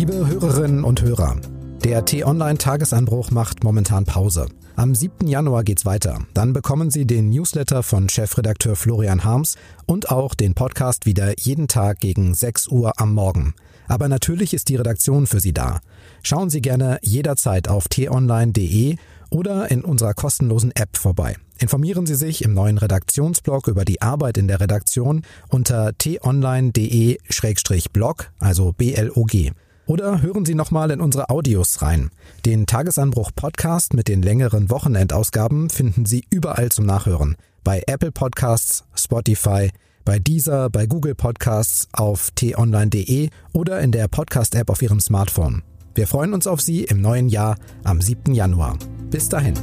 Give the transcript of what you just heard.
Liebe Hörerinnen und Hörer, der T-Online-Tagesanbruch macht momentan Pause. Am 7. Januar geht's weiter. Dann bekommen Sie den Newsletter von Chefredakteur Florian Harms und auch den Podcast wieder jeden Tag gegen 6 Uhr am Morgen. Aber natürlich ist die Redaktion für Sie da. Schauen Sie gerne jederzeit auf t-online.de oder in unserer kostenlosen App vorbei. Informieren Sie sich im neuen Redaktionsblog über die Arbeit in der Redaktion unter t-online.de-blog, also B-L-O-G. Oder hören Sie nochmal in unsere Audios rein. Den Tagesanbruch Podcast mit den längeren Wochenendausgaben finden Sie überall zum Nachhören. Bei Apple Podcasts, Spotify, bei Deezer, bei Google Podcasts, auf t-online.de oder in der Podcast-App auf Ihrem Smartphone. Wir freuen uns auf Sie im neuen Jahr am 7. Januar. Bis dahin.